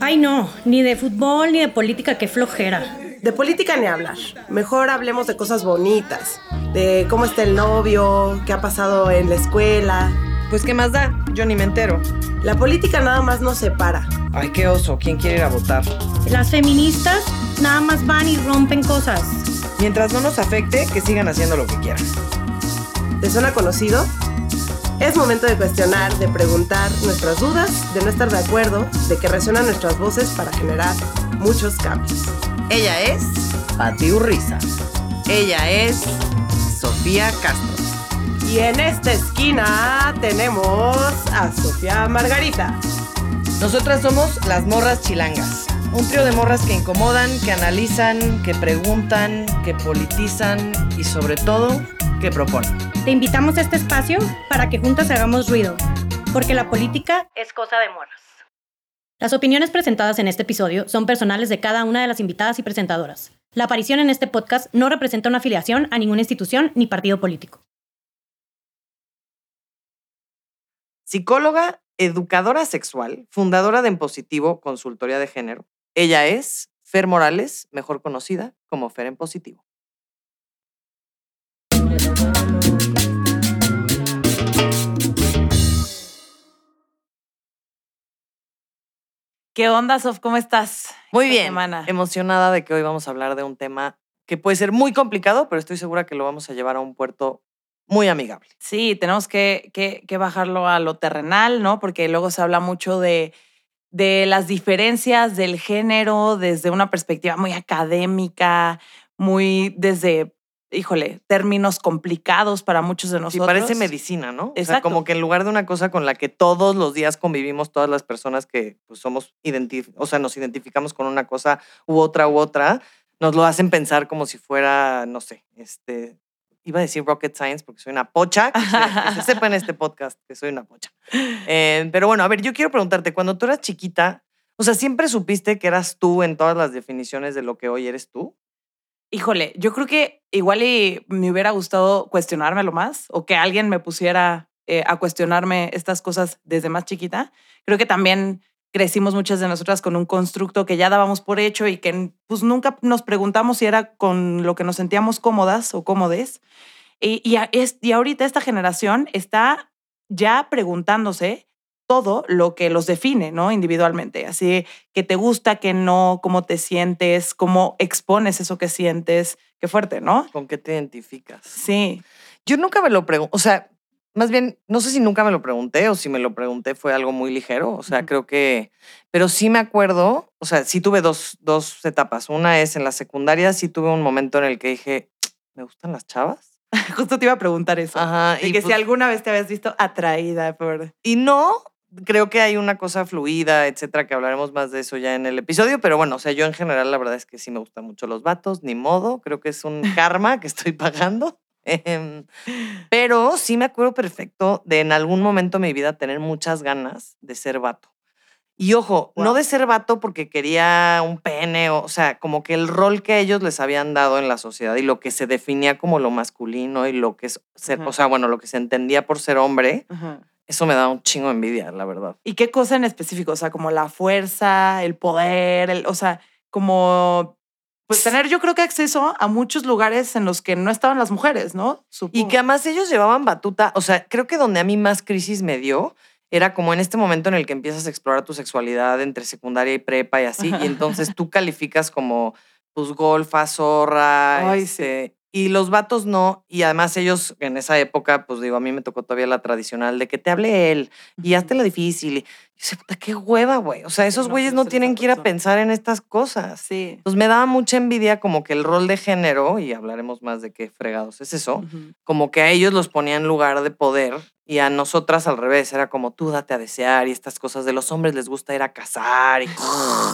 Ay no, ni de fútbol ni de política, qué flojera. De política ni hablar. Mejor hablemos de cosas bonitas. De cómo está el novio, qué ha pasado en la escuela. Pues qué más da, yo ni me entero. La política nada más nos separa. Ay, qué oso, ¿quién quiere ir a votar? Las feministas nada más van y rompen cosas. Mientras no nos afecte, que sigan haciendo lo que quieran. ¿Te suena conocido? Es momento de cuestionar, de preguntar nuestras dudas, de no estar de acuerdo, de que resuenan nuestras voces para generar muchos cambios. Ella es Pati Urriza. Ella es Sofía Castro. Y en esta esquina tenemos a Sofía Margarita. Nosotras somos las morras chilangas. Un trío de morras que incomodan, que analizan, que preguntan, que politizan y sobre todo, que proponen. Te invitamos a este espacio para que juntas hagamos ruido, porque la política es cosa de morras. Las opiniones presentadas en este episodio son personales de cada una de las invitadas y presentadoras. La aparición en este podcast no representa una afiliación a ninguna institución ni partido político. Psicóloga, educadora sexual, fundadora de En Positivo, consultoría de género. Ella es Fer Morales, mejor conocida como Fer en Positivo. ¿Qué onda, Sof? ¿Cómo estás? Muy bien, semana? emocionada de que hoy vamos a hablar de un tema que puede ser muy complicado, pero estoy segura que lo vamos a llevar a un puerto muy amigable. Sí, tenemos que, que- que bajarlo a lo terrenal, ¿no? Porque luego se habla mucho de, de las diferencias del género desde una perspectiva muy académica, muy desde, híjole, términos complicados para muchos de Sí, nosotros. parece medicina, ¿no? O sea, Exacto. como que en lugar de una cosa con la que todos los días convivimos todas las personas que pues, somos o sea, nos identificamos con una cosa u otra u otra, nos lo hacen pensar como si fuera, no sé, este, iba a decir rocket science porque soy una pocha, que se, que se sepa en este podcast que soy una pocha. Eh, pero bueno, a ver, yo quiero preguntarte, cuando tú eras chiquita, o sea, ¿siempre supiste que eras tú en todas las definiciones de lo que hoy eres tú? Híjole, yo creo que igual y me hubiera gustado cuestionármelo más o que alguien me pusiera eh, a cuestionarme estas cosas desde más chiquita. Creo que también crecimos muchas de nosotras con un constructo que ya dábamos por hecho y que pues nunca nos preguntamos si era con lo que nos sentíamos cómodas o cómodes. Y, y, a- es- y ahorita esta generación está ya preguntándose todo lo que los define, ¿no? Individualmente. Así que te gusta, que no, cómo te sientes, cómo expones eso que sientes. Qué fuerte, ¿no? ¿Con qué te identificas? Sí. Yo nunca me lo pregunté, o sea, más bien, no sé si nunca me lo pregunté o si me lo pregunté fue algo muy ligero, o sea, creo que, pero sí me acuerdo, o sea, sí tuve dos, dos etapas. Una es en la secundaria, sí tuve un momento en el que dije, ¿me gustan las chavas? Justo te iba a preguntar eso. Ajá. De que si pues- alguna vez te habías visto atraída por... y no, creo que hay una cosa fluida, etcétera, que hablaremos más de eso ya en el episodio, pero bueno, o sea, yo en general la verdad es que sí me gustan mucho los vatos, ni modo, creo que es un karma que estoy pagando. Em, pero sí me acuerdo perfecto de en algún momento de mi vida tener muchas ganas de ser vato. Y ojo, no de ser vato porque quería un pene, o, o sea, como que el rol que ellos les habían dado en la sociedad y lo que se definía como lo masculino y lo que es ser, o sea, bueno, lo que se entendía por ser hombre. Eso me da un chingo de envidia, la verdad. ¿Y qué cosa en específico? O sea, como la fuerza, el poder, el, o sea, como... Pues tener yo creo que acceso a muchos lugares en los que no estaban las mujeres, ¿no? Y que además ellos llevaban batuta, o sea, creo que donde a mí más crisis me dio era como en este momento en el que empiezas a explorar tu sexualidad entre secundaria y prepa y así, y entonces tú calificas como, pues, golfa, zorra, Ay, sí. este, y los vatos no, y además ellos en esa época, pues digo, a mí me tocó todavía la tradicional de que te hable él y hazte lo difícil. Y yo sé, puta, qué hueva, güey. O sea, esos No, güeyes no tienen que ir a pensar en estas cosas. Sí. Pues me daba mucha envidia como que el rol de género, y hablaremos más de qué fregados es eso, como que a ellos los ponía en lugar de poder y a nosotras al revés, era como tú date a desear y estas cosas de los hombres les gusta ir a cazar y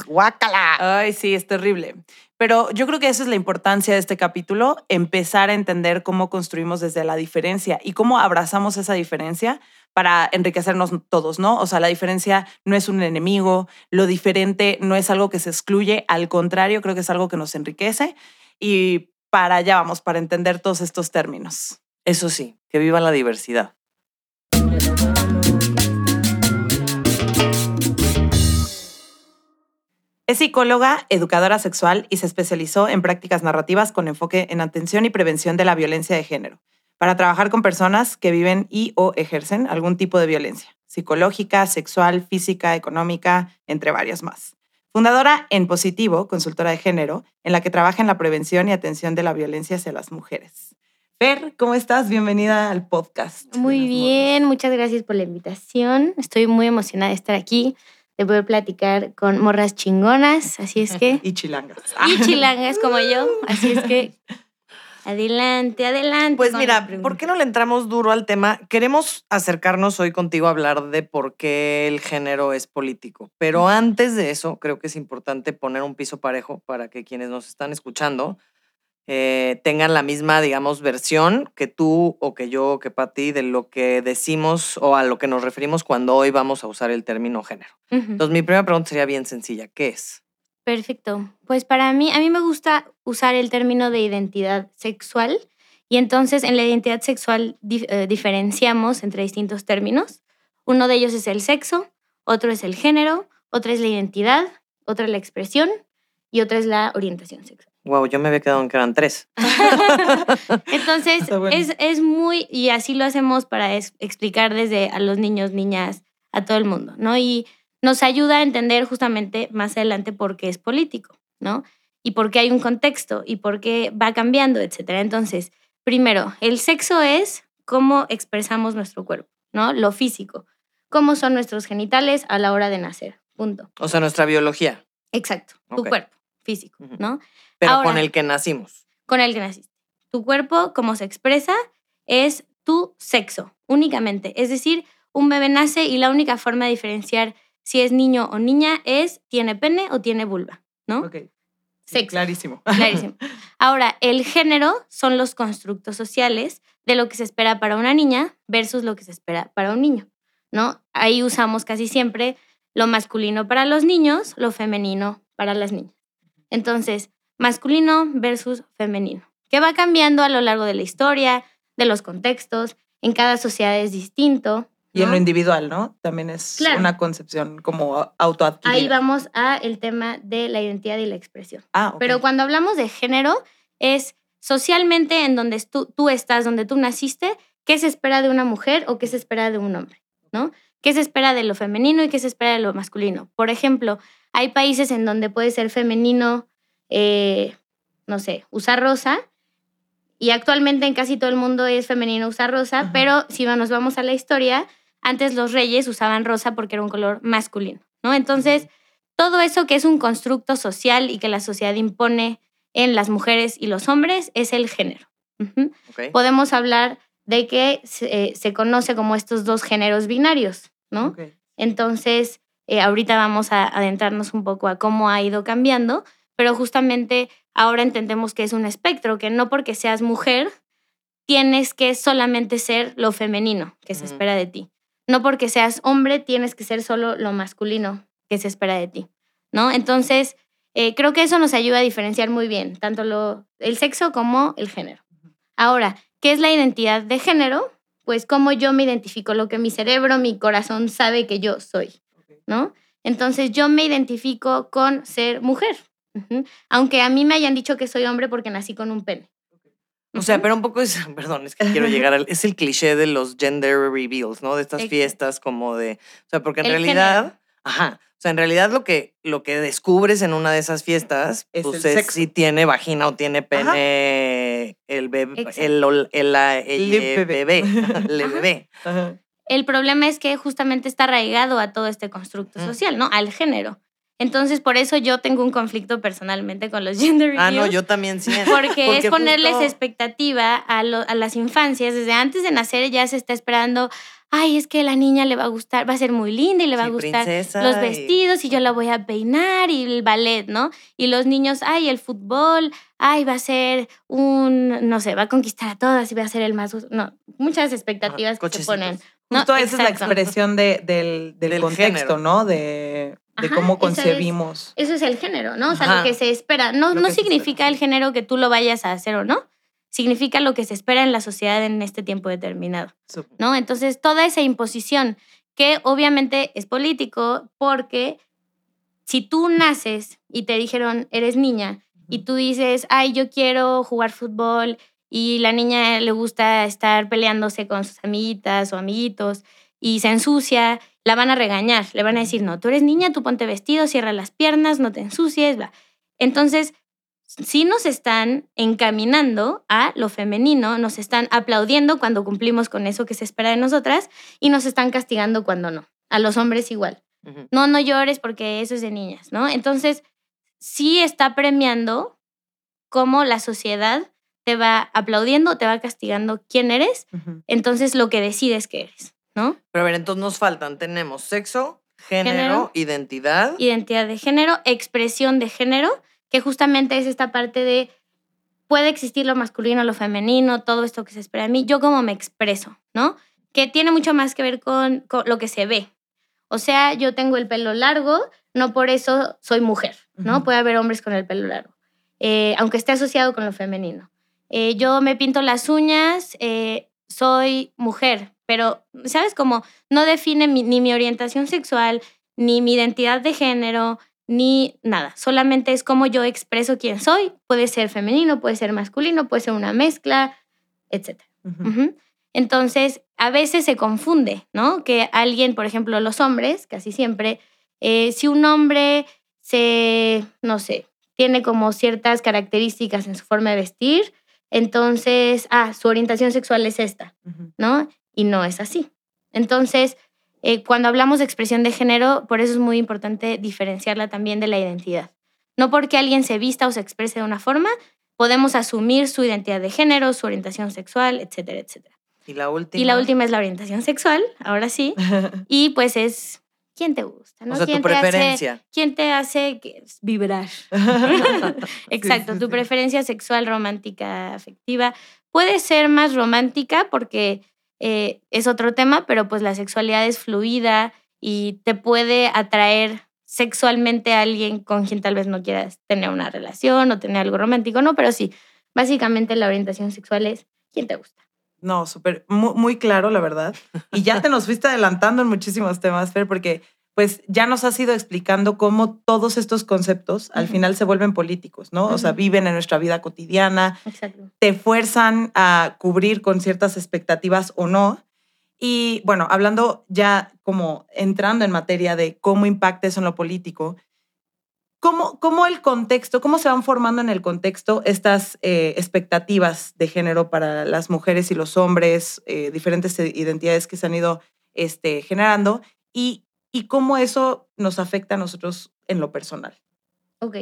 guácala. Ay, sí, es terrible. Pero yo creo que esa es la importancia de este capítulo, empezar a entender cómo construimos desde la diferencia y cómo abrazamos esa diferencia para enriquecernos todos, ¿no? O sea, la diferencia no es un enemigo, lo diferente no es algo que se excluye, al contrario, creo que es algo que nos enriquece y para allá vamos, para entender todos estos términos. Eso sí, que viva la diversidad. Es psicóloga, educadora sexual y se especializó en prácticas narrativas con enfoque en atención y prevención de la violencia de género, para trabajar con personas que viven y o ejercen algún tipo de violencia, psicológica, sexual, física, económica, entre varias más. Fundadora en Positivo, consultora de género, en la que trabaja en la prevención y atención de la violencia hacia las mujeres. Fer, ¿cómo estás? Bienvenida al podcast. Muy bien, muchas gracias por la invitación. Estoy muy emocionada de estar aquí, de poder platicar con morras chingonas, así es que... Y chilangas. Y chilangas como yo, así es que... Adelante, adelante. Pues mira, ¿por qué no le entramos duro al tema? Queremos acercarnos hoy contigo a hablar de por qué el género es político. Pero antes de eso, creo que es importante poner un piso parejo para que quienes nos están escuchando eh, tengan la misma, digamos, versión que tú o que yo o que Pati de lo que decimos o a lo que nos referimos cuando hoy vamos a usar el término género. Entonces, mi primera pregunta sería bien sencilla. ¿Qué es? Perfecto. Pues para mí, a mí me gusta usar el término de identidad sexual y entonces en la identidad sexual dif- eh, diferenciamos entre distintos términos. Uno de ellos es el sexo, otro es el género, otra es la identidad, otra es la expresión y otra es la orientación sexual. Wow, yo me había quedado en que eran tres. Entonces, bueno. es, es muy, y así lo hacemos para es- explicar desde a los niños, niñas, a todo el mundo, ¿no? Y nos ayuda a entender justamente más adelante por qué es político, ¿no? Y por qué hay un contexto y por qué va cambiando, etcétera. Entonces, primero, el sexo es cómo expresamos nuestro cuerpo, ¿no? Lo físico, cómo son nuestros genitales a la hora de nacer, punto. O sea, nuestra biología, Exacto, tu cuerpo físico. ¿no? pero con el que nacimos. con el que naciste. Tu cuerpo, como se expresa, es tu sexo, únicamente. Es decir, un bebé nace y la única forma de diferenciar si es niño o niña es tiene pene o tiene vulva, ¿no? Ok. Sexo. Clarísimo. Clarísimo. Ahora, el género son los constructos sociales de lo que se espera para una niña versus lo que se espera para un niño, ¿no? Ahí usamos casi siempre lo masculino para los niños, lo femenino para las niñas. Entonces, masculino versus femenino, que va cambiando a lo largo de la historia, de los contextos, en cada sociedad es distinto. Y en lo individual, ¿no? También es Claro. una concepción como autoadquirida. Ahí vamos a el tema de la identidad y la expresión. Ah, ok. Pero cuando hablamos de género, es socialmente en donde tú, tú estás, donde tú naciste, qué se espera de una mujer o qué se espera de un hombre, ¿no? ¿Qué se espera de lo femenino y qué se espera de lo masculino? Por ejemplo, hay países en donde puede ser femenino, eh, no sé, usar rosa, y actualmente en casi todo el mundo es femenino usar rosa, Ajá. pero si nos vamos a la historia, antes los reyes usaban rosa porque era un color masculino, ¿no? Entonces, todo eso que es un constructo social y que la sociedad impone en las mujeres y los hombres es el género. Podemos hablar de que se, eh, se conoce como estos dos géneros binarios, ¿no? Entonces, eh, ahorita vamos a adentrarnos un poco a cómo ha ido cambiando, pero justamente ahora entendemos que es un espectro, que no porque seas mujer tienes que solamente ser lo femenino que se espera de ti. No porque seas hombre tienes que ser solo lo masculino que se espera de ti, ¿no? Entonces, eh, creo que eso nos ayuda a diferenciar muy bien, tanto lo, el sexo como el género. Ahora, ¿qué es la identidad de género? Pues cómo yo me identifico, lo que mi cerebro, mi corazón sabe que yo soy, ¿no? Entonces yo me identifico con ser mujer, aunque a mí me hayan dicho que soy hombre porque nací con un pene. O sea, pero un poco es, perdón, es que quiero llegar al, es el cliché de los gender reveals, ¿no? De estas Exacto. fiestas como de, o sea, porque en El realidad, género. ajá, o sea, en realidad lo que, lo que descubres en una de esas fiestas, Es pues el es si tiene vagina o tiene Ajá. pene el bebé, el, el, el, eh, bebé. Ajá. bebé. Ajá. El problema es que justamente está arraigado a todo este constructo Mm. social, ¿no? Al género. Entonces, por eso yo tengo un conflicto personalmente con los gender Ah, no, yo también sí. Porque, es ponerles justo- expectativa a, lo- a las infancias. Desde antes de nacer ya se está esperando, ay, es que la niña le va a gustar, va a ser muy linda y le va a gustar los vestidos y yo la voy a peinar y el ballet, ¿no? Y los niños, ay, el fútbol, ay, va a ser un, no sé, va a conquistar a todas y va a ser el más... No, muchas expectativas que se cochecitos. Ponen. ¿no? Justo esa es la expresión de- del, del Del contexto, género. ¿no? De, de Ajá, cómo es- concebimos. Eso es el género, ¿no? O sea, Ajá. lo que se espera. No, no significa espera. el género que tú lo vayas a hacer o no. Significa lo que se espera en la sociedad en este tiempo determinado, ¿no? Entonces, toda esa imposición que obviamente es político porque si tú naces y te dijeron, eres niña, y tú dices, ay, yo quiero jugar fútbol, y la niña le gusta estar peleándose con sus amiguitas o amiguitos, y se ensucia, la van a regañar, le van a decir, no, tú eres niña, tú ponte vestido, cierra las piernas, no te ensucies, bla. Entonces, sí nos están encaminando a lo femenino, nos están aplaudiendo cuando cumplimos con eso que se espera de nosotras y nos están castigando cuando no. A los hombres igual. No, no llores porque eso es de niñas, ¿no? Entonces, sí está premiando cómo la sociedad te va aplaudiendo, te va castigando quién eres, entonces lo que decides que eres, ¿no? Pero a ver, entonces nos faltan, tenemos sexo, género, Género. identidad. Identidad de género, expresión de género, que justamente es esta parte de puede existir lo masculino, lo femenino, todo esto que se espera de mí, yo como me expreso, ¿no? Que tiene mucho más que ver con, con lo que se ve. O sea, yo tengo el pelo largo, no por eso soy mujer, ¿no? Puede haber hombres con el pelo largo, eh, aunque esté asociado con lo femenino. Eh, yo me pinto las uñas, eh, soy mujer, pero, ¿sabes? Como no define mi- ni mi orientación sexual, ni mi identidad de género, ni nada. Solamente es como yo expreso quién soy. Puede ser femenino, puede ser masculino, puede ser una mezcla, etc. Entonces, a veces se confunde, ¿no? Que alguien, por ejemplo, los hombres, casi siempre, eh, si un hombre se, no sé, tiene como ciertas características en su forma de vestir, entonces, ah, su orientación sexual es esta. ¿no? Y no es así. Entonces, eh, cuando hablamos de expresión de género, por eso es muy importante diferenciarla también de la identidad. No porque alguien se vista o se exprese de una forma, podemos asumir su identidad de género, su orientación sexual, etcétera, etcétera. Y la última. Y la última es la orientación sexual, ahora sí. Y pues es quién te gusta, ¿no? O sea, tu ¿Quién te hace-. ¿Quién te hace vibrar? Exacto, sí, tu sí. preferencia sexual, romántica, afectiva. Puede ser más romántica porque eh, es otro tema, pero pues la sexualidad es fluida y te puede atraer sexualmente a alguien con quien tal vez no quieras tener una relación o tener algo romántico, ¿no? Pero sí, básicamente la orientación sexual es quién te gusta. No, súper, muy, muy claro, la verdad. Y ya te nos fuiste adelantando en muchísimos temas, Fer, porque pues ya nos has ido explicando cómo todos estos conceptos al final se vuelven políticos, ¿no? O sea, viven en nuestra vida cotidiana, Exacto. te fuerzan a cubrir con ciertas expectativas o no. Y bueno, hablando ya como entrando en materia de cómo impacta eso en lo político, ¿cómo, cómo el contexto, cómo se van formando en el contexto estas eh, expectativas de género para las mujeres y los hombres, eh, diferentes identidades que se han ido este, generando y, y cómo eso nos afecta a nosotros en lo personal? Ok,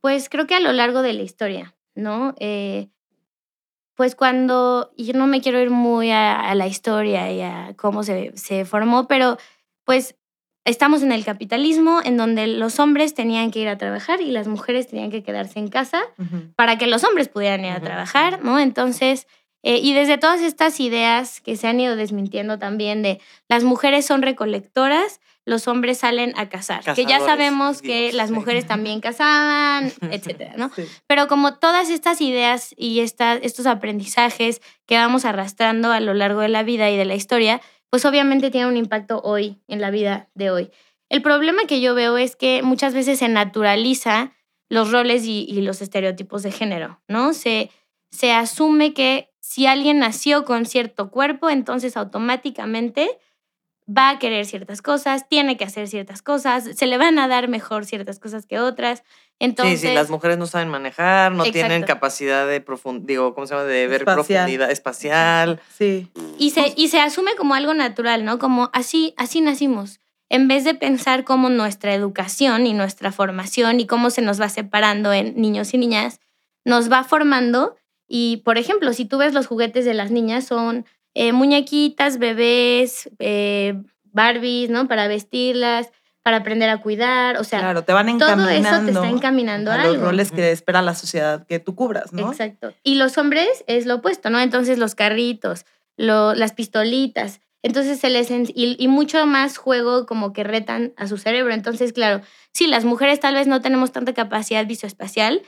pues creo que a lo largo de la historia, ¿no? Eh, pues cuando, yo no me quiero ir muy a, a la historia y a cómo se, se formó, pero pues estamos en el capitalismo en donde los hombres tenían que ir a trabajar y las mujeres tenían que quedarse en casa para que los hombres pudieran ir a trabajar, ¿no? Entonces, eh, y desde todas estas ideas que se han ido desmintiendo también de las mujeres son recolectoras, los hombres salen a cazar, que ya sabemos que las sí. mujeres también cazaban, etcétera, ¿no? Sí. Pero como todas estas ideas y esta- estos aprendizajes que vamos arrastrando a lo largo de la vida y de la historia, pues obviamente tienen un impacto hoy, en la vida de hoy. El problema que yo veo es que muchas veces se naturaliza los roles y, y los estereotipos de género, ¿no? Se, se asume que si alguien nació con cierto cuerpo, entonces automáticamente va a querer ciertas cosas, tiene que hacer ciertas cosas, se le van a dar mejor ciertas cosas que otras. Entonces, sí, sí, las mujeres no saben manejar, no tienen capacidad de profund digo, ¿cómo se llama? De ver Espacial. profundidad espacial. Sí. Y se, y se asume como algo natural, ¿no? Como así, así nacimos. En vez de pensar cómo nuestra educación y nuestra formación y cómo se nos va separando en niños y niñas, nos va formando. Y, por ejemplo, si tú ves los juguetes de las niñas, son eh, muñequitas, bebés, eh, Barbies, ¿no? Para vestirlas, para aprender a cuidar. O sea, Claro, te van todo encaminando. eso te está encaminando a, a los algo. roles que espera la sociedad que tú cubras, ¿no? Exacto. Y los hombres es lo opuesto, ¿no? Entonces los carritos, lo- las pistolitas. Entonces se les... Y, y mucho más juego como que retan a su cerebro. Entonces, claro, sí, las mujeres tal vez no tenemos tanta capacidad visoespacial,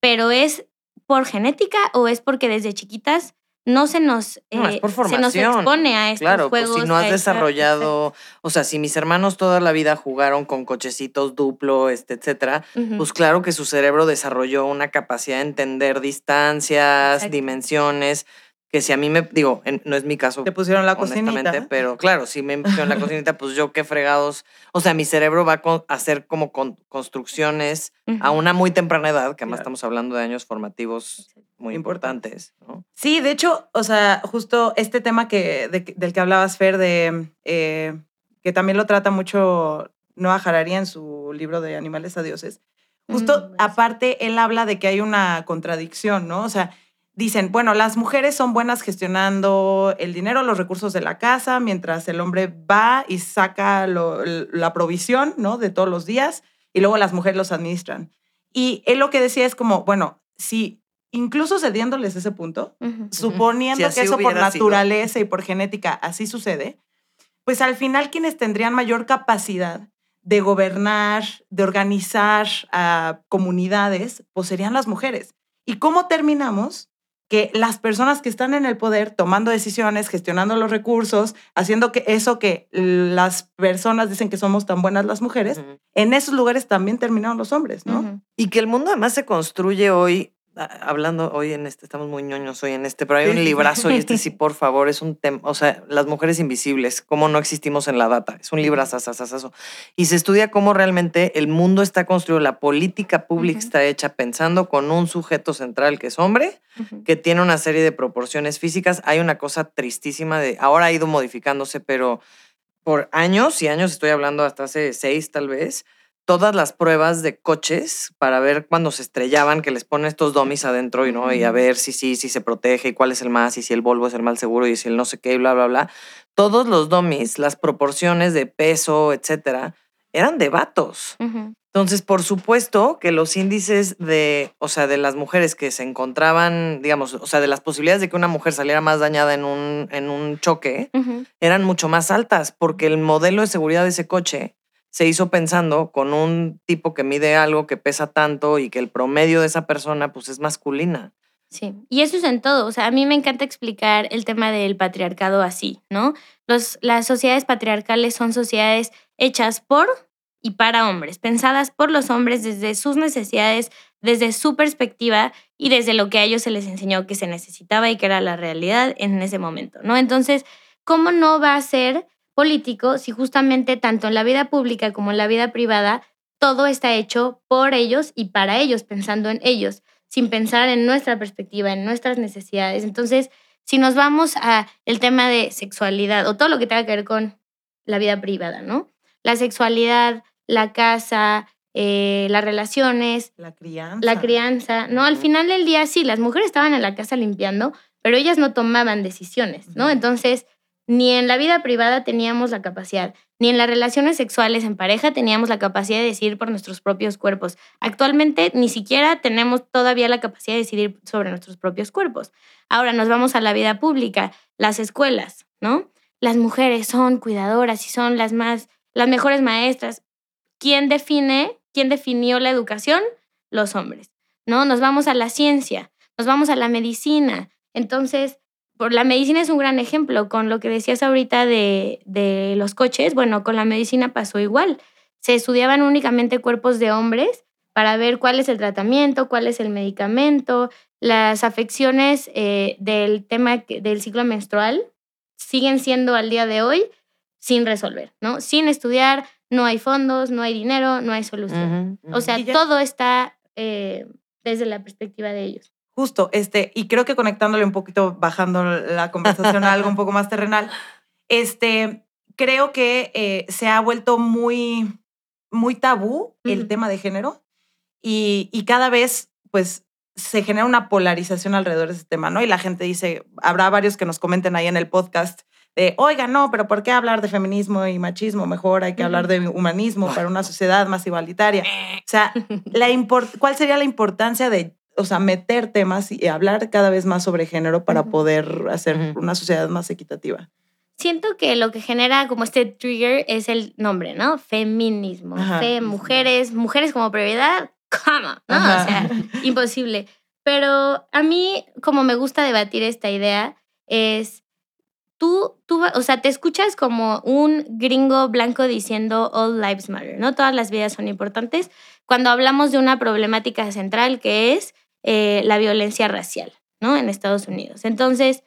pero es por genética o es porque desde chiquitas no se nos, No, eh, se nos expone a estos Claro, juegos. pues si no has esta- desarrollado, o sea, si mis hermanos toda la vida jugaron con cochecitos duplo, este, etcétera, pues claro que su cerebro desarrolló una capacidad de entender distancias, Exacto. dimensiones, que si a mí me, digo, en- no es mi caso, Te pusieron la honestamente, cocinita. pero claro, si me pusieron la cocinita, pues yo qué fregados, o sea, mi cerebro va a hacer como con- construcciones a una muy temprana edad, que además Claro. estamos hablando de años formativos muy Importantes. Sí, de hecho, o sea, justo este tema que, de que- del que hablabas, Fer, de, eh, que también lo trata mucho Noah Harari en su libro de Animales a Dioses. Justo Mm, aparte, él habla de que hay una contradicción, ¿no? O sea, dicen, bueno, las mujeres son buenas gestionando el dinero, los recursos de la casa, mientras el hombre va y saca lo- la provisión, ¿no? De todos los días, y luego las mujeres los administran. Y él lo que decía es como, bueno, si incluso cediéndoles ese punto, suponiendo Si que eso por hubiera sido. naturaleza y por genética así sucede, pues al final quienes tendrían mayor capacidad de gobernar, de organizar a comunidades, pues serían las mujeres. ¿Y cómo terminamos? Que las personas que están en el poder tomando decisiones, gestionando los recursos, haciendo que eso que las personas dicen que somos tan buenas las mujeres, en esos lugares también terminaron los hombres, ¿no? Y que el mundo además se construye hoy, hablando hoy en este, estamos muy ñoños hoy en este, pero hay un librazo y este sí, por favor, es un tema, o sea, las mujeres invisibles, cómo no existimos en la data, es un librazo, y se estudia cómo realmente el mundo está construido, la política pública está hecha pensando con un sujeto central que es hombre, que tiene una serie de proporciones físicas. Hay una cosa tristísima de, ahora ha ido modificándose, pero por años y años, estoy hablando hasta hace seis tal vez, todas las pruebas de coches para ver cuando se estrellaban, que les ponen estos dummies adentro y, ¿no? y a ver si sí, si se protege y cuál es el más, y si el Volvo es el más seguro y si el no sé qué, y bla, bla, bla. Todos los dummies, las proporciones de peso, etcétera, eran de vatos. Entonces, por supuesto que los índices de, o sea, de las mujeres que se encontraban, digamos, o sea, de las posibilidades de que una mujer saliera más dañada en un, en un choque, eran mucho más altas, porque el modelo de seguridad de ese coche se hizo pensando con un tipo que mide algo que pesa tanto y que el promedio de esa persona, pues, es masculina. Sí, y eso es en todo. O sea, a mí me encanta explicar el tema del patriarcado así, ¿no? Los, las sociedades patriarcales son sociedades hechas por y para hombres, pensadas por los hombres desde sus necesidades, desde su perspectiva y desde lo que a ellos se les enseñó que se necesitaba y que era la realidad en ese momento, ¿no? Entonces, ¿cómo no va a ser político si justamente tanto en la vida pública como en la vida privada todo está hecho por ellos y para ellos, pensando en ellos? sin pensar en nuestra perspectiva, en nuestras necesidades. Entonces, si nos vamos a el tema de sexualidad o todo lo que tenga que ver con la vida privada, ¿no? La sexualidad, la casa, eh, las relaciones, La crianza. la crianza, ¿no? Al final del día sí, las mujeres estaban en la casa limpiando, pero ellas no tomaban decisiones, ¿no? Entonces, ni en la vida privada teníamos la capacidad, ni en las relaciones sexuales en pareja teníamos la capacidad de decidir por nuestros propios cuerpos. Actualmente ni siquiera tenemos todavía la capacidad de decidir sobre nuestros propios cuerpos. Ahora nos vamos a la vida pública, las escuelas, ¿no? Las mujeres son cuidadoras y son las más, las mejores maestras. ¿Quién define, quién definió la educación? Los hombres, ¿no? Nos vamos a la ciencia, nos vamos a la medicina. Entonces, por la medicina es un gran ejemplo. Con lo que decías ahorita de, de los coches, bueno, con la medicina pasó igual. Se estudiaban únicamente cuerpos de hombres para ver cuál es el tratamiento, cuál es el medicamento, las afecciones eh, del tema del ciclo menstrual siguen siendo al día de hoy sin resolver, ¿no? Sin estudiar, no hay fondos, no hay dinero, no hay solución. O sea, ya- todo está eh, desde la perspectiva de ellos. Justo, este, y creo que conectándole un poquito, bajando la conversación a algo un poco más terrenal, este, creo que eh, se ha vuelto muy, muy tabú el tema de género y, y cada vez, pues, se genera una polarización alrededor de ese tema, ¿no? Y la gente dice, habrá varios que nos comenten ahí en el podcast de, oiga, no, pero ¿por qué hablar de feminismo y machismo? Mejor hay que hablar de humanismo para una sociedad más igualitaria. O sea, la ¿cuál sería la importancia de, o sea, meter temas y hablar cada vez más sobre género para poder hacer una sociedad más equitativa? Siento que lo que genera como este trigger es el nombre, ¿no? Feminismo. Ajá. Fe, mujeres, mujeres como prioridad, ¿cómo? ¿No? Ajá. O sea, imposible. Pero a mí, como me gusta debatir esta idea, es tú, tú, o sea, te escuchas como un gringo blanco diciendo all lives matter, ¿no? Todas las vidas son importantes cuando hablamos de una problemática central que es eh, la violencia racial, ¿no? En Estados Unidos. Entonces,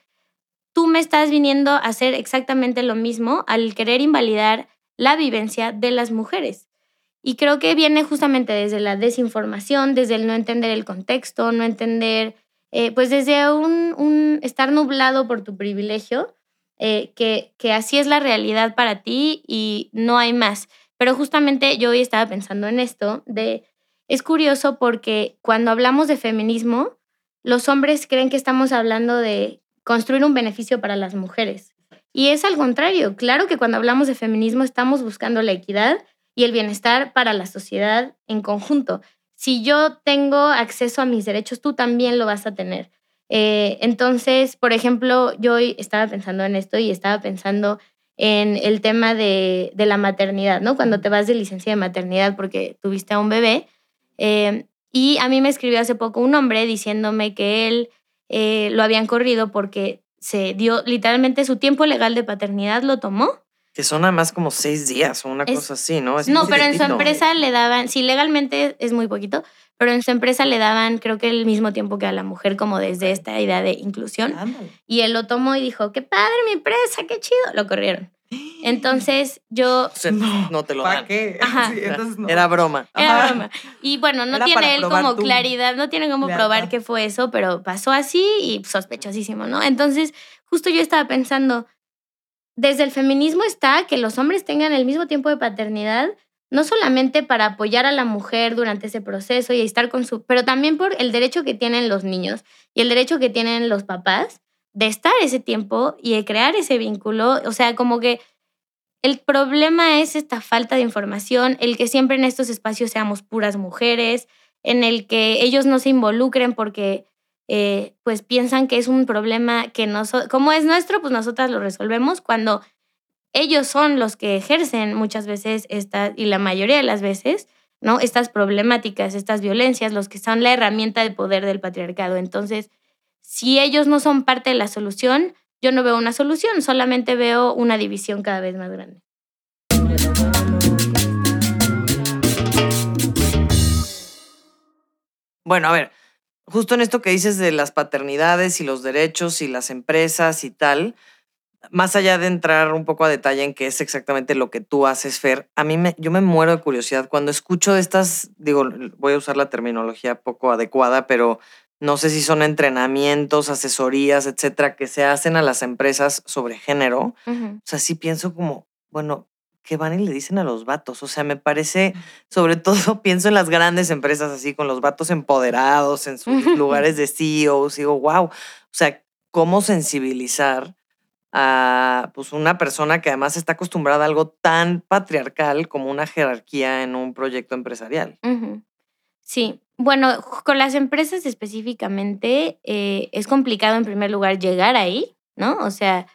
tú me estás viniendo a hacer exactamente lo mismo al querer invalidar la vivencia de las mujeres. Y creo que viene justamente desde la desinformación, desde el no entender el contexto, no entender, eh, pues desde un, estar nublado por tu privilegio, eh, que, que así es la realidad para ti y no hay más. Pero justamente yo hoy estaba pensando en esto, de, es curioso porque cuando hablamos de feminismo, los hombres creen que estamos hablando de construir un beneficio para las mujeres. Y es al contrario, claro que cuando hablamos de feminismo estamos buscando la equidad y el bienestar para la sociedad en conjunto. Si yo tengo acceso a mis derechos, tú también lo vas a tener. Eh, entonces, por ejemplo, yo estaba pensando en esto y estaba pensando en el tema de, la maternidad, ¿no? Cuando te vas de licencia de maternidad porque tuviste a un bebé. Eh, y a mí me escribió hace poco un hombre diciéndome que él eh, lo habían corrido porque se dio literalmente su tiempo legal de paternidad, lo tomó que son además como seis días o una cosa así, ¿no? no, pero en su empresa le daban, sí, legalmente es muy poquito, pero en su empresa le daban creo que el mismo tiempo que a la mujer, como desde esta idea de inclusión. Y él lo tomó y dijo, qué padre mi empresa, qué chido. Lo corrieron. Entonces yo... no, te lo dan. ¿Para qué? Era broma. Era broma. Y bueno, no tiene él como claridad, no tiene como probar qué fue eso, pero pasó así y sospechosísimo, ¿no? Entonces, justo yo estaba pensando, desde el feminismo está que los hombres tengan el mismo tiempo de paternidad, no solamente para apoyar a la mujer durante ese proceso y estar con su, pero también por el derecho que tienen los niños y el derecho que tienen los papás de estar ese tiempo y de crear ese vínculo. O sea, como que el problema es esta falta de información, el que siempre en estos espacios seamos puras mujeres, en el que ellos no se involucren porque eh, pues piensan que es un problema que no, como es nuestro, pues nosotras lo resolvemos cuando ellos son los que ejercen muchas veces esta, y la mayoría de las veces, ¿no? Estas problemáticas, estas violencias, los que son la herramienta de poder del patriarcado. Entonces, si ellos no son parte de la solución, yo no veo una solución, solamente veo una división cada vez más grande. Bueno, a ver, justo en esto que dices de las paternidades y los derechos y las empresas y tal, más allá de entrar un poco a detalle en qué es exactamente lo que tú haces, Fer, a mí me, yo me muero de curiosidad cuando escucho estas, digo, voy a usar la terminología poco adecuada, pero no sé si son entrenamientos, asesorías, etcétera, que se hacen a las empresas sobre género. O sea, sí pienso como, bueno, que van y le dicen a los vatos. O sea, me parece, sobre todo pienso en las grandes empresas así, con los vatos empoderados en sus lugares de CEOs. Digo, wow. O sea, cómo sensibilizar a pues, una persona que además está acostumbrada a algo tan patriarcal como una jerarquía en un proyecto empresarial. Sí, bueno, con las empresas específicamente eh, es complicado en primer lugar llegar ahí, ¿no? O sea,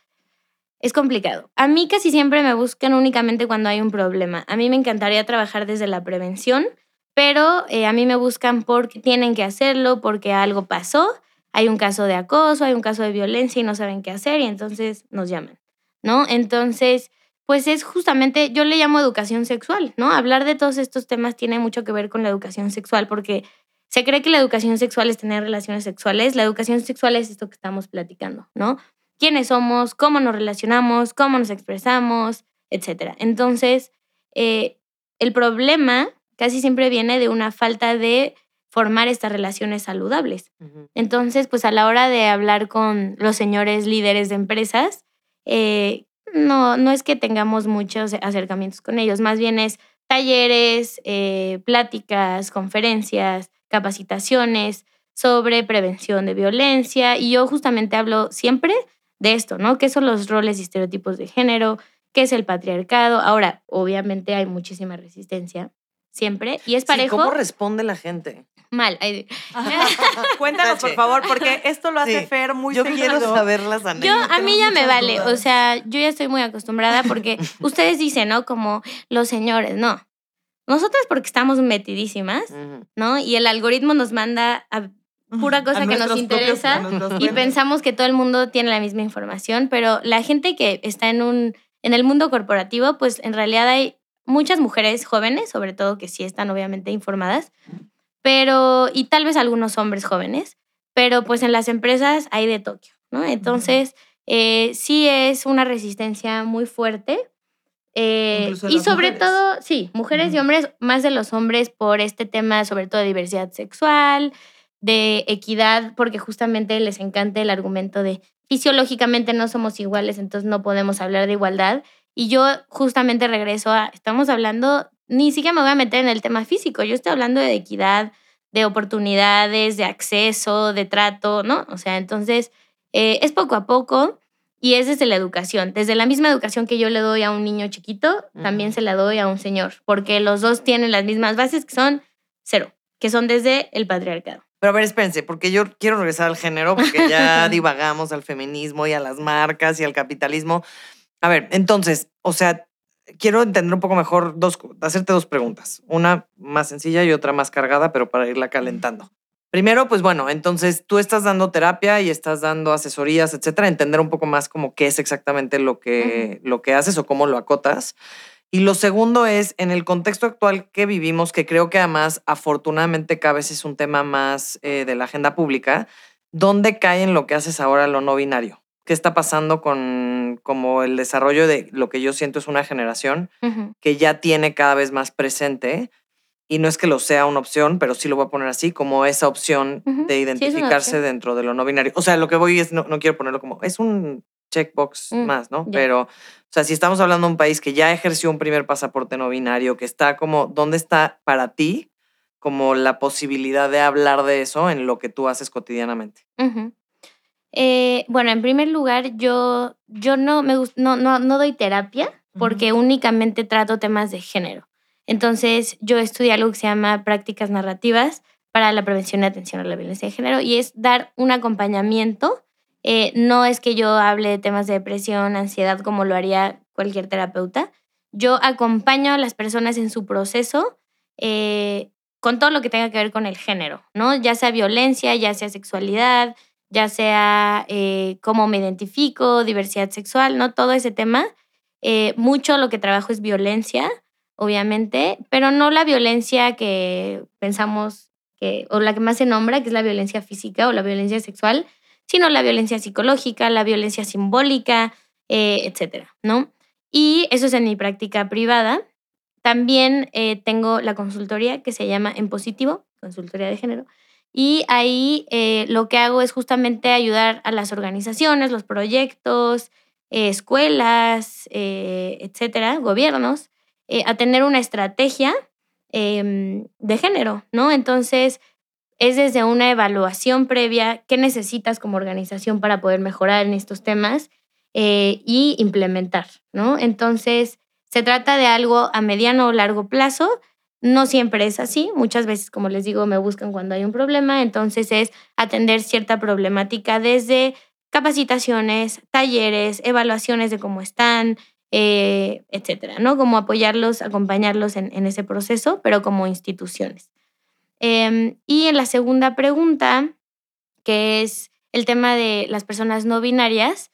es complicado. A mí casi siempre me buscan únicamente cuando hay un problema. A mí me encantaría trabajar desde la prevención, pero eh, a mí me buscan porque tienen que hacerlo, porque algo pasó, hay un caso de acoso, hay un caso de violencia y no saben qué hacer y entonces nos llaman, ¿no? Entonces, pues es justamente, yo le llamo educación sexual, ¿no? Hablar de todos estos temas tiene mucho que ver con la educación sexual porque se cree que la educación sexual es tener relaciones sexuales, la educación sexual es esto que estamos platicando, ¿no? quiénes somos, cómo nos relacionamos, cómo nos expresamos, etc. Entonces, eh, el problema casi siempre viene de una falta de formar estas relaciones saludables. Entonces, pues a la hora de hablar con los señores líderes de empresas, eh, no, no es que tengamos muchos acercamientos con ellos, más bien es talleres, eh, pláticas, conferencias, capacitaciones sobre prevención de violencia y yo justamente hablo siempre de esto, ¿no? ¿Qué son los roles y estereotipos de género? ¿Qué es el patriarcado? Ahora, obviamente hay muchísima resistencia, siempre, y es parejo. ¿Cómo responde la gente? Mal. Cuéntanos, por favor, porque esto lo hace Fer muy Yo quiero saber las anécdotas. Yo, a mí ya me vale, o sea, yo ya estoy muy acostumbrada porque ustedes dicen, ¿no? Como los señores, no. Nosotras porque estamos metidísimas, ¿no? Y el algoritmo nos manda a pura cosa A que nos propios- interesa y pensamos que todo el mundo tiene la misma información, pero la gente que está en un en el mundo corporativo, pues en realidad hay muchas mujeres jóvenes, sobre todo que sí están obviamente informadas, pero y tal vez algunos hombres jóvenes, pero pues en las empresas hay de Tokio, ¿no? Entonces, eh, sí es una resistencia muy fuerte. eh, y sobre mujeres. todo, sí, mujeres y hombres, más de los hombres por este tema, sobre todo de diversidad sexual, de equidad, porque justamente les encanta el argumento de fisiológicamente no somos iguales, entonces no podemos hablar de igualdad. Y yo justamente regreso a, estamos hablando, ni siquiera me voy a meter en el tema físico, yo estoy hablando de equidad, de oportunidades, de acceso, de trato, ¿no? O sea, entonces eh, es poco a poco y es desde la educación. Desde la misma educación que yo le doy a un niño chiquito, también se la doy a un señor, porque los dos tienen las mismas bases que son cero, que son desde el patriarcado. Pero a ver, espérense, porque yo quiero regresar al género, porque ya divagamos al feminismo y a las marcas y al capitalismo. A ver, entonces, o sea, quiero entender un poco mejor, dos, hacerte dos preguntas. Una más sencilla y otra más cargada, pero para irla calentando. Primero, pues bueno, entonces tú estás dando terapia y estás dando asesorías, etcétera, entender un poco más como qué es exactamente lo que, lo que haces o cómo lo acotas. Y lo segundo es, en el contexto actual que vivimos, que creo que además afortunadamente cada vez es un tema más eh, de la agenda pública, ¿dónde cae en lo que haces ahora lo no binario? ¿Qué está pasando con como el desarrollo de lo que yo siento es una generación que ya tiene cada vez más presente? Y no es que lo sea una opción, pero sí lo voy a poner así, como esa opción de identificarse dentro de lo no binario. O sea, lo que voy es, no, no quiero ponerlo como, es un checkbox Mm, más, ¿no? Pero, o sea, si estamos hablando de un país que ya ejerció un primer pasaporte no binario, que está como, ¿dónde está para ti como la posibilidad de hablar de eso en lo que tú haces cotidianamente? Ujú. Eh, bueno, en primer lugar, yo, yo no, me no, no, no doy terapia porque únicamente trato temas de género. Entonces, yo estudié algo que se llama prácticas narrativas para la prevención y atención a la violencia de género y es dar un acompañamiento. Eh, no es que yo hable de temas de depresión, ansiedad, como lo haría cualquier terapeuta. Yo acompaño a las personas en su proceso eh, con todo lo que tenga que ver con el género, ¿no? Ya sea violencia, ya sea sexualidad, ya sea eh, cómo me identifico, diversidad sexual, ¿no? Todo ese tema. Eh, mucho lo que trabajo es violencia, obviamente, pero no la violencia que pensamos que, o la que más se nombra, que es la violencia física o la violencia sexual, sino la violencia psicológica, la violencia simbólica, eh, etcétera, ¿no? Y eso es en mi práctica privada. También eh, tengo la consultoría que se llama En Positivo, consultoría de género, y ahí eh, lo que hago es justamente ayudar a las organizaciones, los proyectos, eh, escuelas, eh, etcétera, gobiernos, a tener una estrategia em, de género, ¿no? Entonces, es desde una evaluación previa qué necesitas como organización para poder mejorar en estos temas y implementar, ¿no? Entonces, se trata de algo a mediano o largo plazo. No siempre es así. Muchas veces, como les digo, me buscan cuando hay un problema. Entonces es atender cierta problemática desde capacitaciones, talleres, evaluaciones de cómo están, eh, etcétera, ¿no? Como apoyarlos, acompañarlos en, ese proceso, pero como instituciones. Em, y en la segunda pregunta, que es el tema de las personas no binarias,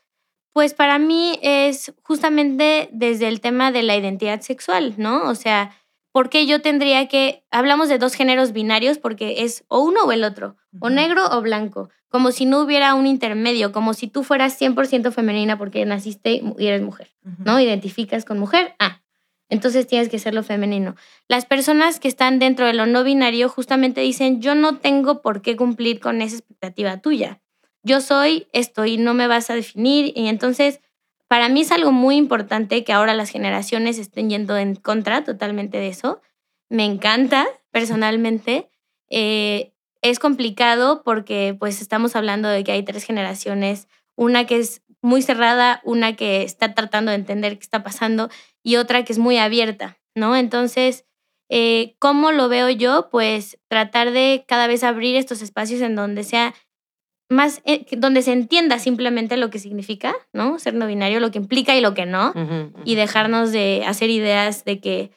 pues para mí es justamente desde el tema de la identidad sexual, ¿no? O sea, ¿por qué yo tendría que, hablamos de dos géneros binarios porque es o uno o el otro, o negro o blanco, como si no hubiera un intermedio, como si tú fueras 100% femenina porque naciste y eres mujer, ¿no? Identificas con mujer, ah, entonces tienes que ser lo femenino. Las personas que están dentro de lo no binario justamente dicen, yo no tengo por qué cumplir con esa expectativa tuya. Yo soy esto y no me vas a definir. Y entonces, para mí es algo muy importante que ahora las generaciones estén yendo en contra totalmente de eso. Me encanta personalmente. Eh, es complicado porque pues estamos hablando de que hay tres generaciones, una que es muy cerrada, una que está tratando de entender qué está pasando y otra que es muy abierta, ¿no? Entonces, eh, ¿cómo lo veo yo? Pues tratar de cada vez abrir estos espacios en donde sea más, eh, donde se entienda simplemente lo que significa, ¿no? Ser no binario, lo que implica y lo que no, y dejarnos de hacer ideas de que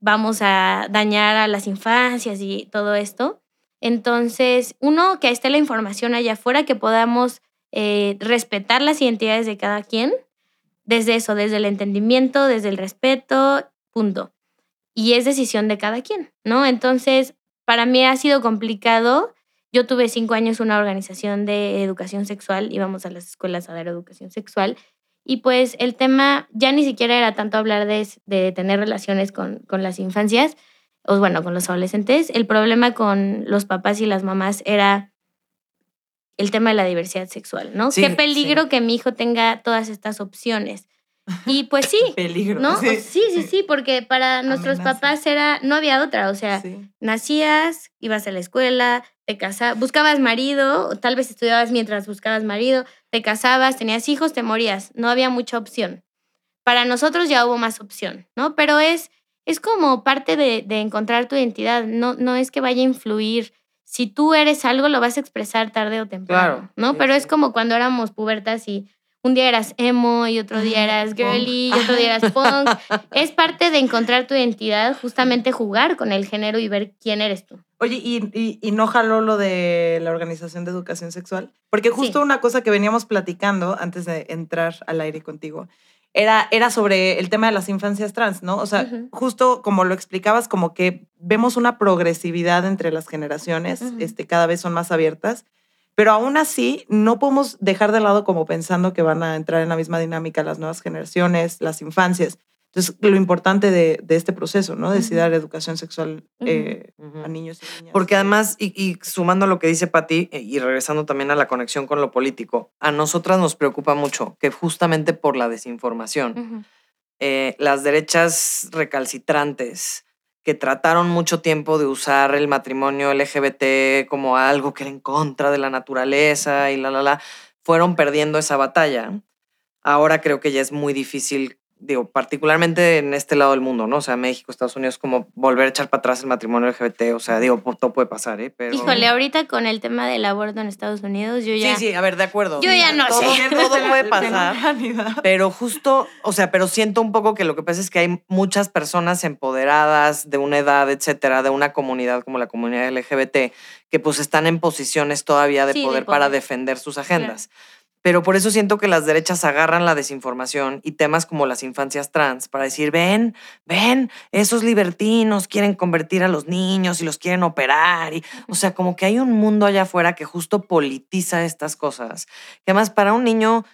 vamos a dañar a las infancias y todo esto. Entonces, uno, que esté la información allá afuera, que podamos eh, respetar las identidades de cada quien, desde eso, desde el entendimiento, desde el respeto, punto. Y es decisión de cada quien, ¿no? Entonces, para mí ha sido complicado. Yo tuve cinco años una organización de educación sexual, íbamos a las escuelas a dar educación sexual. Y pues el tema ya ni siquiera era tanto hablar de, de tener relaciones con, con las infancias, o bueno, con los adolescentes. El problema con los papás y las mamás era el tema de la diversidad sexual, ¿no? Sí, Qué peligro sí. que mi hijo tenga todas estas opciones. Y pues sí, Peligro. ¿no? Sí, sí, sí, porque para nuestros Amenaza. papás era, no había otra, o sea, Sí. nacías, ibas a la escuela, te casabas, buscabas marido, o tal vez estudiabas mientras buscabas marido, te casabas, tenías hijos, te morías, no había mucha opción. Para nosotros ya hubo más opción, ¿no? Pero es, es como parte de, de encontrar tu identidad, no, no es que vaya a influir. Si tú eres algo, lo vas a expresar tarde o temprano, Claro, ¿no? sí, Pero es como cuando éramos pubertas y un día eras emo y otro día eras girly y otro día eras punk. es parte de encontrar tu identidad, justamente jugar con el género y ver quién eres tú. Oye, ¿y, y, y no jaló lo de la Organización de Educación Sexual? Porque justo Sí. una cosa que veníamos platicando antes de entrar al aire contigo era, era sobre el tema de las infancias trans, ¿no? O sea, justo como lo explicabas, como que vemos una progresividad entre las generaciones, Ujú. este, cada vez son más abiertas, pero aún así no podemos dejar de lado como pensando que van a entrar en la misma dinámica las nuevas generaciones, las infancias. Entonces, lo importante de, de este proceso, ¿no? De dar educación sexual eh, a niños y niñas. Porque además, y, y sumando lo que dice Patti, eh, y regresando también a la conexión con lo político, a nosotras nos preocupa mucho que justamente por la desinformación, eh, las derechas recalcitrantes que trataron mucho tiempo de usar el matrimonio LGBT como algo que era en contra de la naturaleza y la, la, la, fueron perdiendo esa batalla. Ahora creo que ya es muy difícil, digo, particularmente en este lado del mundo, ¿no? O sea, México, Estados Unidos, como volver a echar para atrás el matrimonio LGBT, o sea, digo, po- todo puede pasar, ¿eh? Pero... Híjole, ahorita con el tema del aborto en Estados Unidos, yo ya... Sí, sí, a ver, de acuerdo. Yo ya no todo, sé. Todo puede pasar. Pero justo, o sea, pero siento un poco que lo que pasa es que hay muchas personas empoderadas de una edad, etcétera, de una comunidad como la comunidad LGBT, que pues están en posiciones todavía de, Sí, de poder, para defender sus agendas. Pero por eso siento que las derechas agarran la desinformación y temas como las infancias trans para decir, ven, ven, esos libertinos quieren convertir a los niños y los quieren operar. Y, o sea, como que hay un mundo allá afuera que justo politiza estas cosas. Que además para un niño,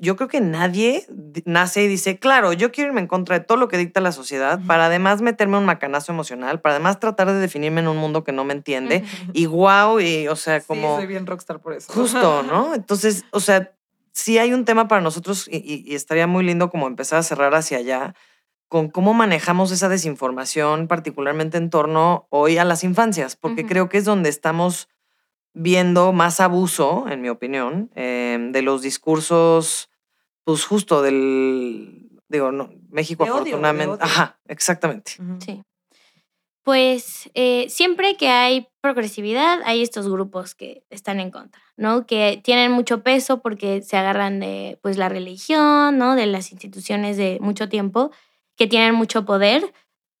yo creo que nadie di- nace y dice, claro, yo quiero irme en contra de todo lo que dicta la sociedad para además meterme un macanazo emocional, para además tratar de definirme en un mundo que no me entiende. Y wow, y o sea, como... Sí, soy bien rockstar por eso. Justo, ¿no? Entonces, o sea, sí hay un tema para nosotros y, y- y estaría muy lindo como empezar a cerrar hacia allá con cómo manejamos esa desinformación, particularmente en torno hoy a las infancias, porque creo que es donde estamos viendo más abuso, en mi opinión, eh, de los discursos, pues justo del, digo, no, México De afortunadamente, odio. ajá, exactamente. Sí. Pues eh, siempre que hay progresividad, hay estos grupos que están en contra, ¿no? Que tienen mucho peso porque se agarran de pues, la religión, ¿no? De las instituciones de mucho tiempo, que tienen mucho poder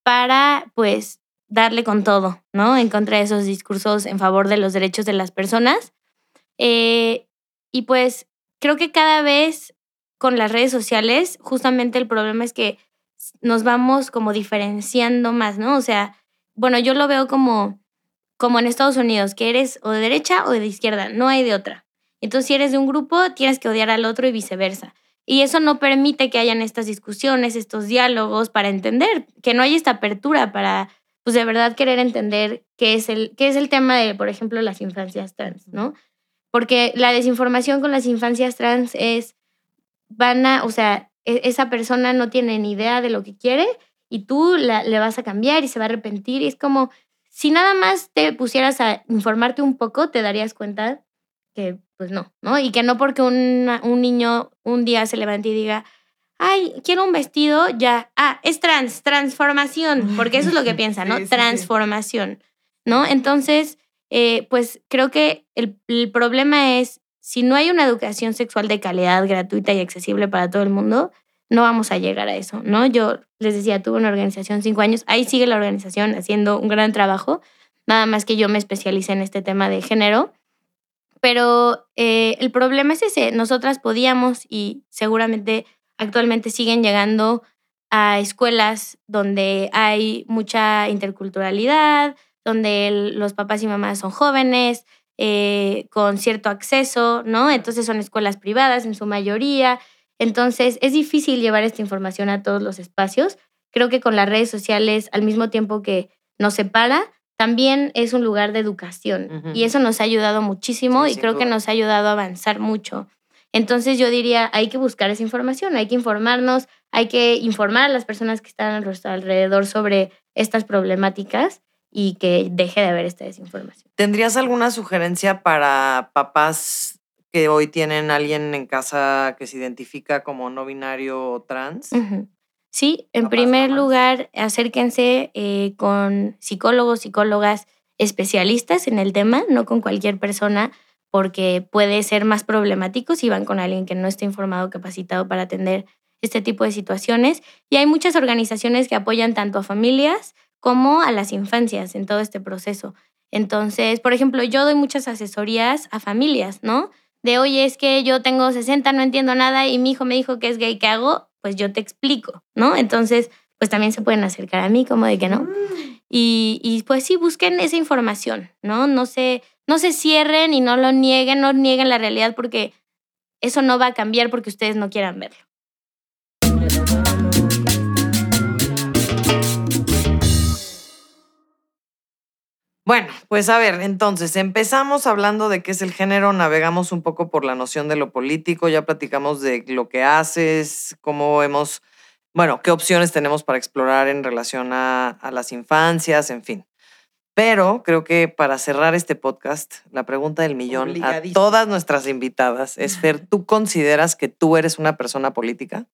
para, pues, darle con todo, ¿no? En contra de esos discursos en favor de los derechos de las personas. Eh, y pues creo que cada vez con las redes sociales, justamente el problema es que nos vamos como diferenciando más, ¿no? O sea, bueno, yo lo veo como, como en Estados Unidos, que eres o de derecha o de izquierda, no hay de otra. Entonces, si eres de un grupo, tienes que odiar al otro y viceversa. Y eso no permite que hayan estas discusiones, estos diálogos para entender, que no hay esta apertura para, pues de verdad querer entender qué es el, qué es el tema de, por ejemplo, las infancias trans, ¿no? Porque la desinformación con las infancias trans es, van a, o sea, e- esa persona no tiene ni idea de lo que quiere y tú la- le vas a cambiar y se va a arrepentir. Y es como, si nada más te pusieras a informarte un poco, te darías cuenta que, pues no, ¿no? Y que no porque una- un niño un día se levante y diga, ay, quiero un vestido, ya, ah, es trans, transformación, porque eso es lo que piensa, ¿no? Transformación, ¿no? Entonces, eh, pues creo que el, el problema es, si no hay una educación sexual de calidad, gratuita y accesible para todo el mundo, no vamos a llegar a eso, ¿no? Yo les decía, tuve una organización cinco años, ahí sigue la organización haciendo un gran trabajo, nada más que yo me especialicé en este tema de género. Pero eh, el problema es ese, nosotras podíamos y seguramente actualmente siguen llegando a escuelas donde hay mucha interculturalidad, donde los papás y mamás son jóvenes, eh, con cierto acceso, ¿no? Entonces son escuelas privadas en su mayoría. Entonces es difícil llevar esta información a todos los espacios. Creo que con las redes sociales, al mismo tiempo que nos separa, también es un lugar de educación y eso nos ha ayudado muchísimo y creo que nos ha ayudado a avanzar mucho. Entonces yo diría, hay que buscar esa información, hay que informarnos, hay que informar a las personas que están a nuestro alrededor sobre estas problemáticas y que deje de haber esta desinformación. ¿Tendrías alguna sugerencia para papás que hoy tienen a alguien en casa que se identifica como no binario o trans? Sí, en primer lugar, acérquense eh, con psicólogos, psicólogas especialistas en el tema, no con cualquier persona, porque puede ser más problemático si van con alguien que no esté informado, capacitado para atender este tipo de situaciones. Y hay muchas organizaciones que apoyan tanto a familias como a las infancias en todo este proceso. Entonces, por ejemplo, yo doy muchas asesorías a familias, ¿no? De, oye, es que yo tengo 60, no entiendo nada y mi hijo me dijo que es gay, ¿qué hago? pues yo te explico, ¿no? Entonces, pues también se pueden acercar a mí, como de que no. Mm. Y, y, pues sí, busquen esa información, ¿no? No se, no se cierren y no lo nieguen, no nieguen la realidad porque eso no va a cambiar porque ustedes no quieran verlo. Bueno, pues a ver, entonces empezamos hablando de qué es el género, navegamos un poco por la noción de lo político, ya platicamos de lo que haces, cómo hemos, bueno, qué opciones tenemos para explorar en relación a, las infancias, en fin. Pero creo que para cerrar este podcast, la pregunta del millón a todas nuestras invitadas es, Fer, ¿tú consideras que tú eres una persona política?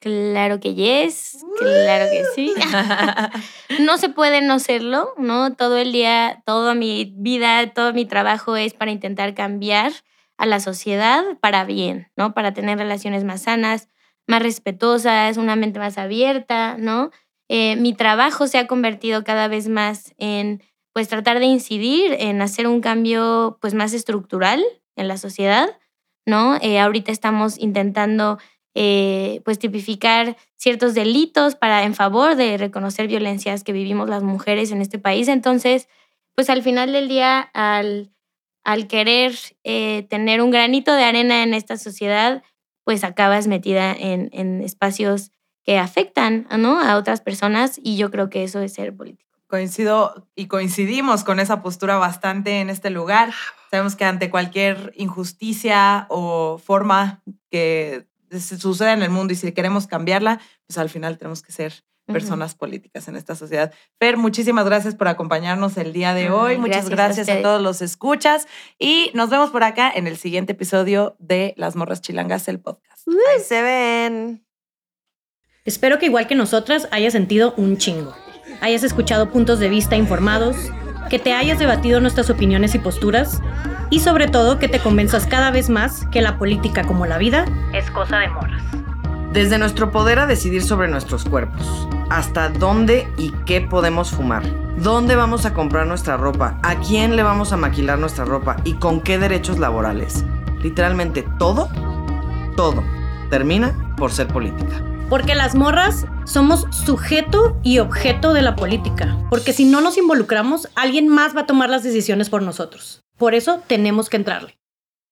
Claro que yes, claro que sí. no se puede no serlo, ¿no? Todo el día, toda mi vida, todo mi trabajo es para intentar cambiar a la sociedad para bien, ¿no? Para tener relaciones más sanas, más respetuosas, una mente más abierta, ¿no? Eh, mi trabajo se ha convertido cada vez más en, pues, tratar de incidir en hacer un cambio, pues, más estructural en la sociedad, ¿no? Eh, ahorita estamos intentando eh, pues tipificar ciertos delitos para en favor de reconocer violencias que vivimos las mujeres en este país. Entonces, pues al final del día, al, querer eh, tener un granito de arena en esta sociedad, pues acabas metida en, en espacios que afectan ¿no? a otras personas y yo creo que eso es ser político. Coincido y coincidimos con esa postura bastante en este lugar. Sabemos que ante cualquier injusticia o forma que sucede en el mundo y si queremos cambiarla, pues al final tenemos que ser personas políticas en esta sociedad. Fer, muchísimas gracias por acompañarnos el día de hoy. Muchas gracias, a, todos los escuchas y nos vemos por acá en el siguiente episodio de Las Morras Chilangas, el podcast. Ahí se ven. Espero que igual que nosotras hayas sentido un chingo. Hayas escuchado puntos de vista informados, que te hayas debatido nuestras opiniones y posturas y sobre todo que te convenzas cada vez más que la política como la vida es cosa de moras. Desde nuestro poder a decidir sobre nuestros cuerpos, hasta dónde y qué podemos fumar, dónde vamos a comprar nuestra ropa, a quién le vamos a maquilar nuestra ropa y con qué derechos laborales. Literalmente todo, todo termina por ser política. Porque las morras somos sujeto y objeto de la política. Porque si no nos involucramos, alguien más va a tomar las decisiones por nosotros. Por eso tenemos que entrarle.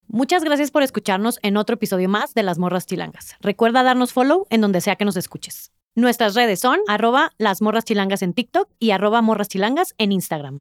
Muchas gracias por escucharnos en otro episodio más de Las Morras Chilangas. Recuerda darnos follow en donde sea que nos escuches. Nuestras redes son arroba las morras chilangas en TikTok y arroba morras en Instagram.